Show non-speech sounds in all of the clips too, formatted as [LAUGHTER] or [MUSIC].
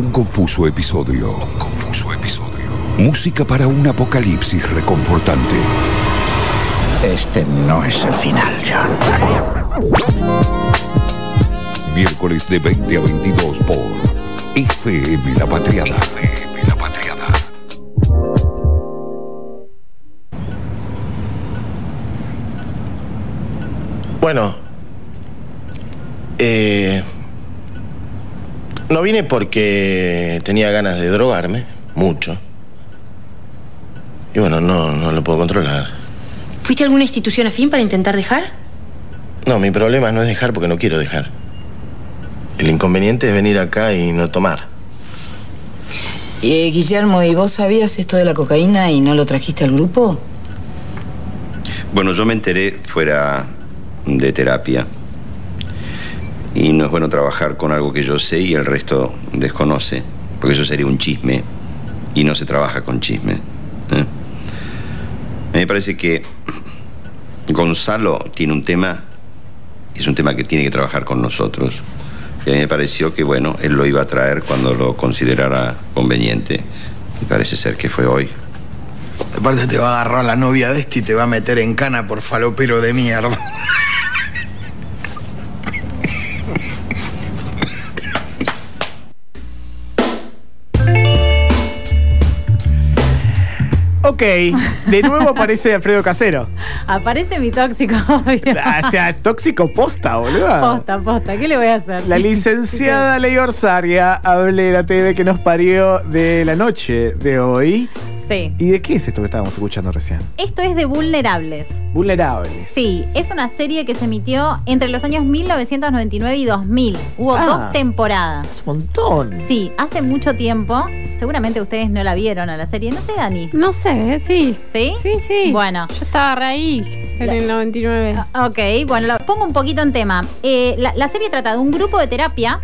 Un confuso episodio. Un confuso episodio. Música para un apocalipsis reconfortante. Este no es el final, John. Miércoles de 20 a 22 por FM La Patriada. FM La Patriada. Bueno, eh, no vine porque tenía ganas de drogarme, mucho. Y bueno, no, no lo puedo controlar. ¿Fuiste a alguna institución afín para intentar dejar? No, mi problema no es dejar porque no quiero dejar. El inconveniente es venir acá y no tomar. Eh, Guillermo, ¿y vos sabías esto de la cocaína y no lo trajiste al grupo? Bueno, yo me enteré fuera de terapia. Y no es bueno trabajar con algo que yo sé y el resto desconoce, porque eso sería un chisme y no se trabaja con chisme. ¿eh? A mí me parece que Gonzalo tiene un tema, es un tema que tiene que trabajar con nosotros. Y a mí me pareció que, bueno, él lo iba a traer cuando lo considerara conveniente. Y parece ser que fue hoy. Aparte te va a agarrar la novia de este y te va a meter en cana por falopero de mierda. [LAUGHS] Ok, de nuevo aparece Alfredo Casero. Aparece mi tóxico. [LAUGHS] O sea, tóxico posta, boludo. Posta, posta. ¿Qué le voy a hacer? La licenciada [LAUGHS] Ley Orsaria hable de la TV que nos parió de la noche de hoy. Sí. ¿Y de qué es esto que estábamos escuchando recién? Esto es de Vulnerables. Vulnerables. Sí, es una serie que se emitió entre los años 1999 y 2000. Hubo Ah. dos temporadas. Es un montón. Sí, hace mucho tiempo. Seguramente ustedes no la vieron a la serie. No sé, Dani. No sé, sí. ¿Sí? Sí, sí. Bueno. Yo estaba re ahí en La- el 99. Ok, bueno, lo pongo un poquito en tema. Eh, la, la serie trata de un grupo de terapia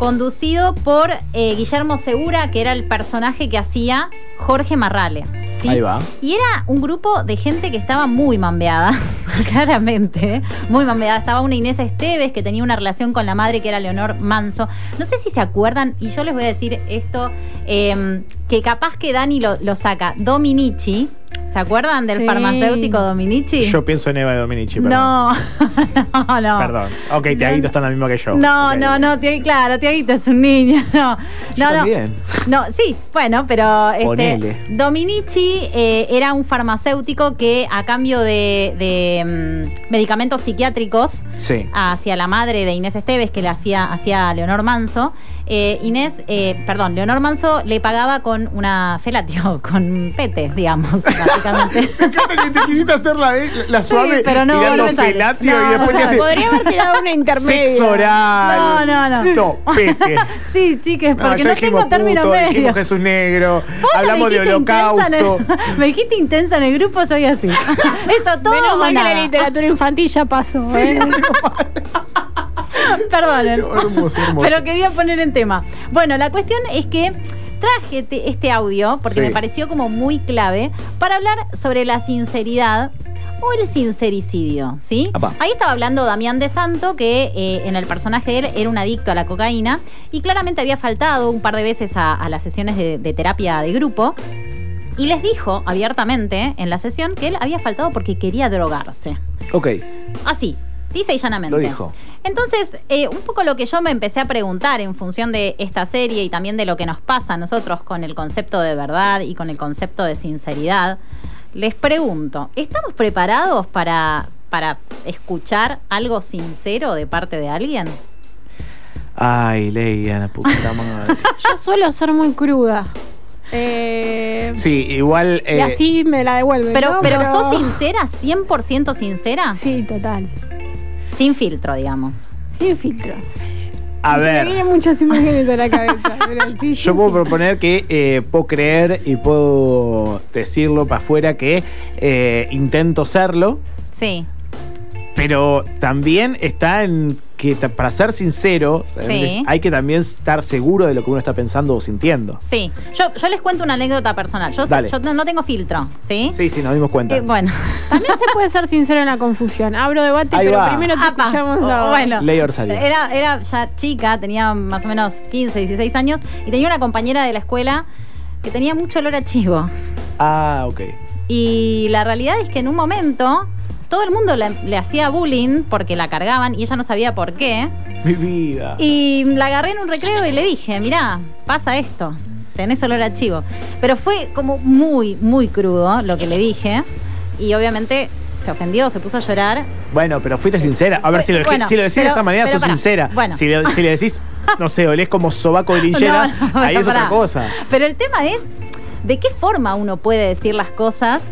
conducido por eh, Guillermo Segura, que era el personaje que hacía Jorge Marrale. ¿sí? Ahí va. Y era un grupo de gente que estaba muy mambeada, [LAUGHS] claramente, muy mambeada. Estaba una Inés Esteves que tenía una relación con la madre que era Leonor Manso. No sé si se acuerdan, y yo les voy a decir esto, eh, que capaz que Dani lo, lo saca. Dominici, ¿se acuerdan del Sí. farmacéutico Dominici? Yo pienso en Eva Dominici, perdón. No, [LAUGHS] no, no. Perdón. Ok, Tiaguito está en la misma que yo. No, no, no, claro, Tiaguito es un niño. [LAUGHS] No, Yo no, no. también. No, sí, bueno, pero este, Ponele. Dominici eh, era un farmacéutico que a cambio de, de, mm, medicamentos psiquiátricos Sí. hacia la madre de Inés Esteves, que le hacía, hacía Leonor Manso, eh, Inés, eh, perdón, Leonor Manso le pagaba con una felatio, [LAUGHS] con pete, digamos, [LAUGHS] básicamente. Me encanta que te quisiste hacer la, la suave Sí, pero no, tirando no felatio No, y después no te. Podría haber tirado una [LAUGHS] intermedia. Sexo oral. No, no, no. No, pete. Sí, chiques, porque no, tengo término puto, medio. dijimos Jesús Negro, hablamos de en el- holocausto. me dijiste intensa en el grupo, soy así. Eso todo Menos mal que la literatura infantil ya pasó. ¿eh? [LAUGHS] Perdonen. Hermoso, hermoso. Pero quería poner en tema. Bueno, la cuestión es que traje te- este audio porque Sí. me pareció como muy clave para hablar sobre la sinceridad o el sincericidio, ¿sí? Ahí estaba hablando Damián de Santo, que eh, en el personaje de él era un adicto a la cocaína y claramente había faltado un par de veces a, a las sesiones de, de terapia de grupo. Y les dijo abiertamente en la sesión que él había faltado porque quería drogarse. Ok, Así, dice y llanamente. lo dijo. Entonces, eh, un poco lo que yo me empecé a preguntar en función de esta serie y también de lo que nos pasa a nosotros con el concepto de verdad y con el concepto de sinceridad, les pregunto, ¿estamos preparados para, para escuchar algo sincero de parte de alguien? Ay, Leia, la puta madre. [LAUGHS] Yo suelo ser muy cruda. Eh, Sí, igual. y eh, así me la devuelven. Pero, ¿no? pero, ¿sos sincera? ¿100% sincera? Sí, total. Sin filtro, digamos. Sin filtro. a Se me ver. vienen muchas imágenes a la cabeza. pero [LAUGHS] sí, Yo sí, puedo sí. proponer que eh, puedo creer y puedo decirlo para afuera que eh, intento serlo, Sí. Pero también está en que para ser sincero, Sí. hay que también estar seguro de lo que uno está pensando o sintiendo. Sí, yo, yo les cuento una anécdota personal. Yo, Dale. yo no, no tengo filtro, ¿sí? Sí, sí, nos dimos cuenta. Eh, bueno. También se puede ser sincero en la confusión. Abro debate, Ahí pero va. primero te Apa. escuchamos Oh, ahora. Bueno. Era, era ya chica, tenía más o menos 15, 16 años y tenía una compañera de la escuela que tenía mucho olor a chivo. Ah, ok. Y la realidad es que en un momento todo el mundo le, le hacía bullying porque la cargaban y ella no sabía por qué. Mi vida. Y la agarré en un recreo y le dije, mirá, pasa esto, tenés olor a chivo. Pero fue como muy, muy crudo lo que le dije y obviamente se ofendió, se puso a llorar. Bueno, pero fuiste sincera. A ver, si lo, bueno, si lo decís de pero- esa manera, pero sos pará. sincera. Bueno. Si, le, si le decís, no sé, olés como sobaco de linchera, [LAUGHS] No, no, ahí es otra cosa. Pero el tema es de qué forma uno puede decir las cosas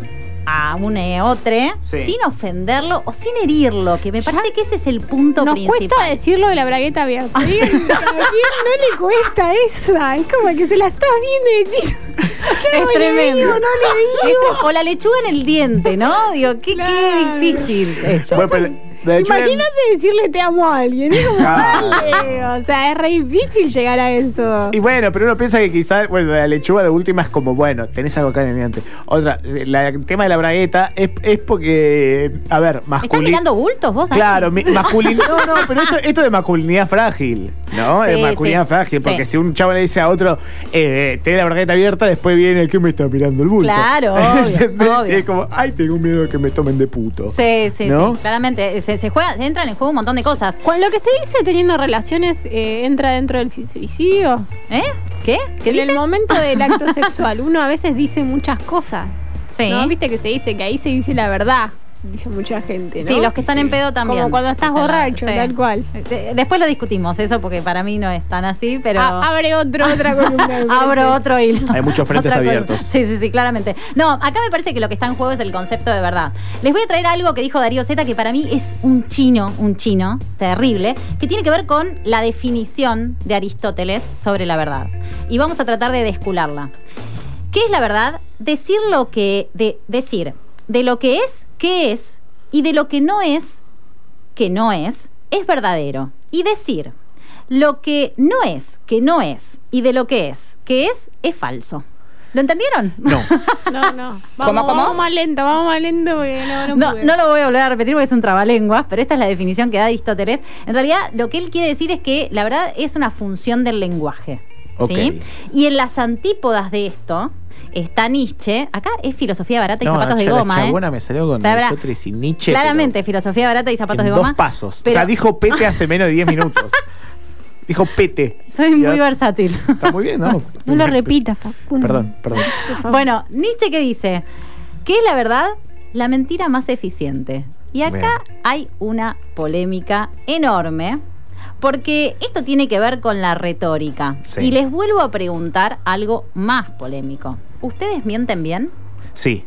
a un eh, otro Sí. sin ofenderlo o sin herirlo, que me parece que ese es el punto Nos principal. cuesta decirlo de la bragueta abierta. Digan, ¿A quién no le cuesta esa? Es como que se la estás viendo y decís. [LAUGHS] ¿qué Es no le tremendo. digo? No le digo. Esto- o la lechuga en el diente, ¿no? Digo, qué, Claro. qué difícil eso. Bueno, pero Imagínate decirle te amo a alguien. Es como, Claro. dale, O sea, es re difícil llegar a eso. Y bueno, pero uno piensa que quizás, bueno, la lechuga de última es como, bueno, tenés algo acá en el diente. Otra, la- el tema de la bragueta es, es porque, a ver, ¿Estás masculino. mirando bultos vos, Dani? Claro, mi- masculino. [LAUGHS] No, no, pero esto, esto de masculinidad frágil, ¿no? Sí, de masculinidad sí, frágil. Porque sí. si un chavo le dice a otro, eh, tenés la bragueta abierta, después viene el que me está mirando el bulto. Claro, [LAUGHS] obvio, ¿Entendés? obvio. Y es como, ay, tengo miedo de que me tomen de puto. Sí, sí, ¿No? sí. Claramente. Se, se juega, se entran en juego un montón de cosas. Cuando lo que se dice teniendo relaciones eh, entra dentro del suicidio. ¿Eh? ¿Qué? ¿Qué en dice? el momento del acto [LAUGHS] sexual, uno a veces dice muchas cosas. Sí. ¿No? Viste que se dice que ahí se dice la verdad, dice mucha gente, ¿no? Sí, los que están Sí. en pedo también. Como cuando estás borracho, sí. tal cual. Eh, Después lo discutimos eso porque para mí no es tan así, pero... A- abre otro, otra columna. [LAUGHS] Abro otro hilo. Hay muchos frentes Otra columna. abiertos. Sí, sí, sí, claramente. No, acá me parece que lo que está en juego es el concepto de verdad. Les voy a traer algo que dijo Darío Zeta que para mí es un chino, un chino terrible, que tiene que ver con la definición de Aristóteles sobre la verdad. Y vamos a tratar de descularla. ¿Qué es la verdad? Decir lo que. De, decir de lo que es, qué es, y de lo que no es, que no es, es verdadero. Y decir lo que no es, que no es, y de lo que es, que es, es falso. ¿Lo entendieron? No. [LAUGHS] No, no. Vamos, vamos más lento, vamos más lento porque no, no, No, no lo voy a volver a repetir porque es un trabalenguas, pero esta es la definición que da Aristóteles. En realidad, lo que él quiere decir es que la verdad es una función del lenguaje. ¿Sí? Y en las antípodas de esto está Nietzsche. Acá es filosofía barata y No, zapatos de ya la goma. ¿eh? chabona me salió con Aristóteles y Nietzsche. Claramente, filosofía barata y zapatos en de goma. dos pasos. pero o sea, dijo pete hace [LAUGHS] menos de 10 minutos. dijo pete. Soy muy ahora- versátil. Está muy bien, ¿no? [LAUGHS] No lo repitas, Facundo. Perdón, perdón. Bueno, Nietzsche que dice, ¿qué es la verdad? La mentira más eficiente. Y acá hay una polémica enorme, porque esto tiene que ver con la retórica. Sí. Y les vuelvo a preguntar algo más polémico. ¿Ustedes mienten bien? Sí.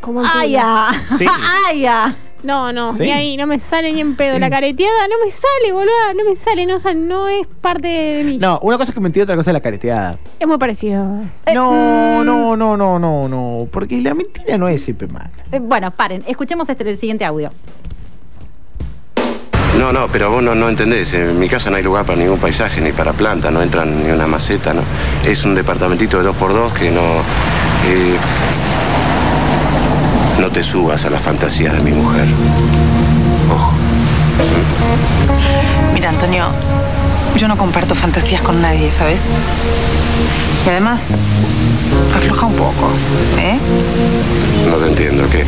Como el ¡Ay, ya! Sí. [LAUGHS] ¡Ay, ya! No, no, Sí. ni ahí, no me sale ni en pedo. Sí. La careteada no me sale, boluda, no me sale, no, es parte de mí. No, una cosa es que mentir, otra cosa es la careteada. Es muy parecido. Eh, No, mm, no, no, no, no, no. Porque la mentira no es siempre mala. eh, Bueno, paren, escuchemos este, el siguiente audio. No, no, pero vos no, no entendés. En mi casa no hay lugar para ningún paisaje, ni para planta, no entran ni una maceta, ¿no? Es un departamentito de dos por dos que no. eh, no te subas a la fantasía de mi mujer. Ojo. Mira, Antonio, yo no comparto fantasías con nadie, ¿sabes? Y además, afloja un poco, ¿eh? No te entiendo, ¿qué?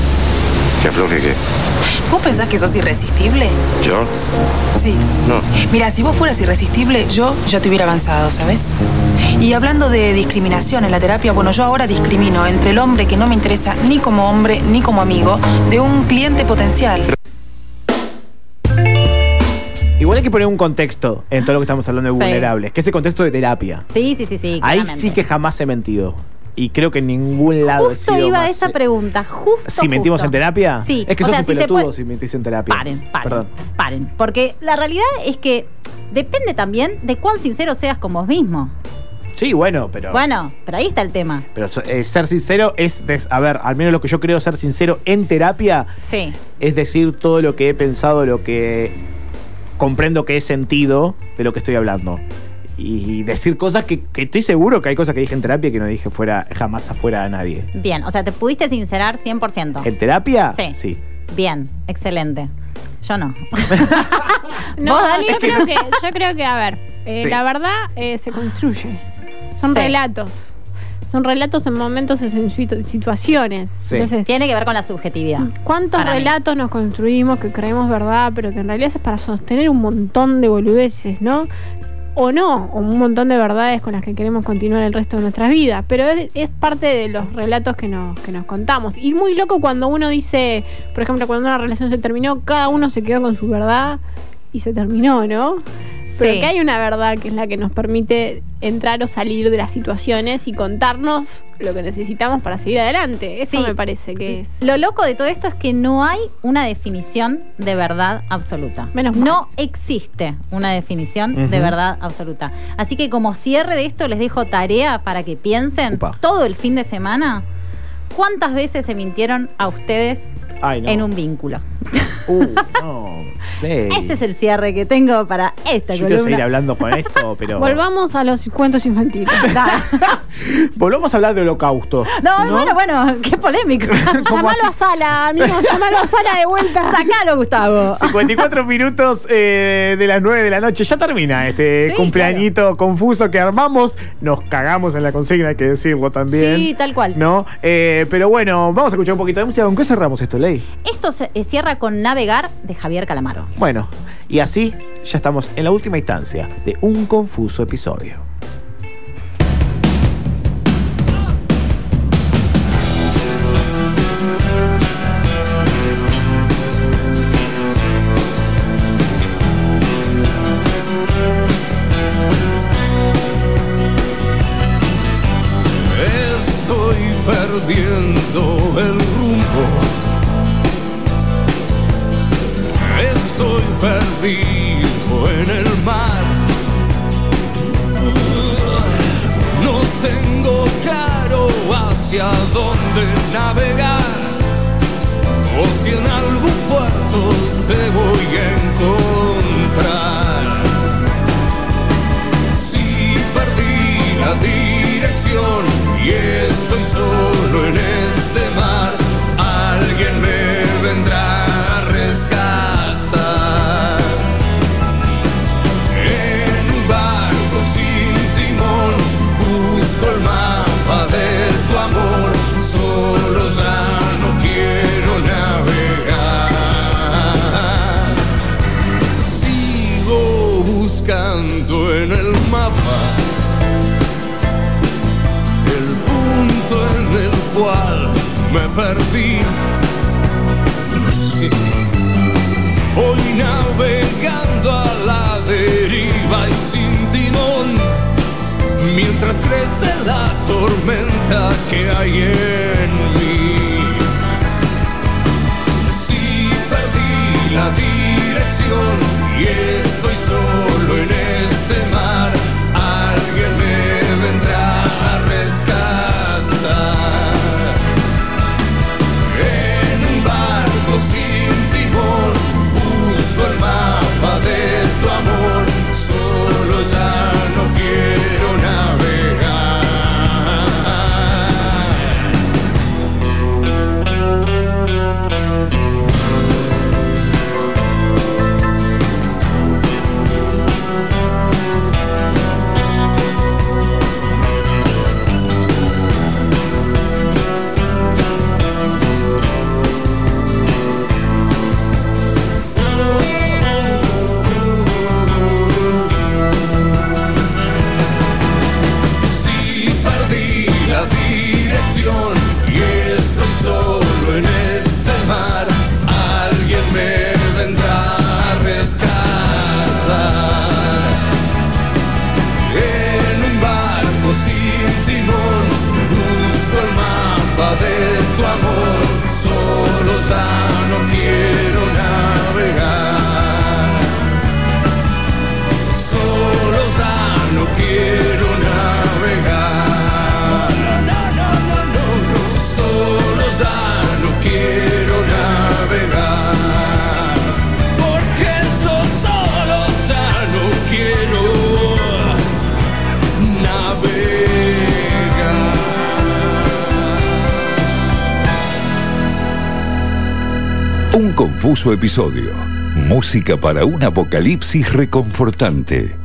¿Qué afloje qué? ¿Vos pensás que sos irresistible? ¿Yo? Sí. No. Mira, si vos fueras irresistible, yo ya te hubiera avanzado, ¿sabes? Y hablando de discriminación en la terapia, bueno, yo ahora discrimino entre el hombre que no me interesa ni como hombre ni como amigo de un cliente potencial. Igual hay que poner un contexto en todo lo que estamos hablando de Sí. vulnerables, que es el contexto de terapia. Sí, sí, sí, sí. Ahí claramente. sí que jamás he mentido. Y creo que en ningún lado he Justo sido iba a esa pregunta, justo. Si mentimos justo. en terapia, Sí. es que o sos sea, un si pelotudo puede- si mentís en terapia. Paren, paren, Perdón. paren. Porque la realidad es que depende también de cuán sincero seas con vos mismo. Sí, bueno, pero. Bueno, pero ahí está el tema. Pero eh, ser sincero es. des- a ver, al menos lo que yo creo ser sincero en terapia Sí. es decir todo lo que he pensado, lo que comprendo que he sentido de lo que estoy hablando. Y decir cosas que, que estoy seguro que hay cosas que dije en terapia que no dije fuera, jamás afuera a nadie. Bien, o sea, te pudiste sincerar 100%. ¿En terapia? Sí. Sí. Bien, excelente. Yo no. [LAUGHS] No, ¿Vos, Dani? yo creo que, yo creo que, a ver, eh, Sí. la verdad eh, se construye. Son Sí. relatos. Son relatos en momentos, en situ- situaciones. Sí. Entonces, Tiene que ver con la subjetividad. ¿cuántos mí. relatos nos construimos que creemos verdad, pero que en realidad es para sostener un montón de boludeces, ¿no? O no, o un montón de verdades con las que queremos continuar el resto de nuestras vidas. Pero es, parte de los relatos que nos, que nos contamos. Y muy loco cuando uno dice, por ejemplo, cuando una relación se terminó, cada uno se quedó con su verdad y se terminó, ¿no? Pero Sí. que hay una verdad que es la que nos permite entrar o salir de las situaciones y contarnos lo que necesitamos para seguir adelante. Eso Sí. me parece que es. Lo loco de todo esto es que no hay una definición de verdad absoluta. Menos mal. No existe una definición de verdad absoluta. Así que como cierre de esto les dejo tarea para que piensen Upa. todo el fin de semana cuántas veces se mintieron a ustedes Ay, no. en un vínculo. Uh, no. [LAUGHS] Ese es el cierre que tengo para esta Yo quiero seguir hablando con esto, [LAUGHS] pero. Volvamos a los cuentos infantiles. [LAUGHS] Volvamos a hablar de holocausto. No, bueno, bueno, qué polémico. ¿Cómo así? llamalo a Sala, amigo, llamalo a Sala de vuelta. Sacalo, Gustavo. 54 minutos eh, de las 9 de la noche. Ya termina este Sí, cumpleañito confuso que armamos. Nos cagamos en la consigna, hay que decirlo también. Sí, tal cual. ¿No? Eh, pero bueno, vamos a escuchar un poquito de música. ¿Con qué cerramos esto, Ley? Esto se eh, cierra con Navegar de Javier Calamaro. Bueno, y así ya estamos en la última instancia de un confuso episodio. Episodio. Música para un apocalipsis reconfortante.